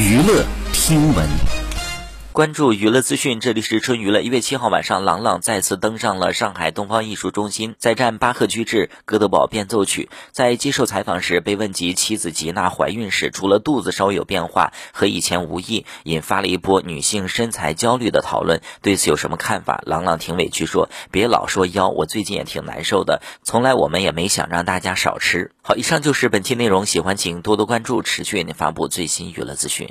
娱乐听闻。关注娱乐资讯，这里是春娱乐。一月七号晚上，郎朗再次登上了上海东方艺术中心，再战巴赫居制《哥德堡变奏曲》。在接受采访时，被问及妻子吉娜怀孕时，除了肚子稍有变化，和以前无异，引发了一波女性身材焦虑的讨论。对此有什么看法？郎朗挺委屈说：“别老说腰，我最近也挺难受的。从来我们也没想让大家少吃。”好，以上就是本期内容，喜欢请多多关注，持续为您发布最新娱乐资讯。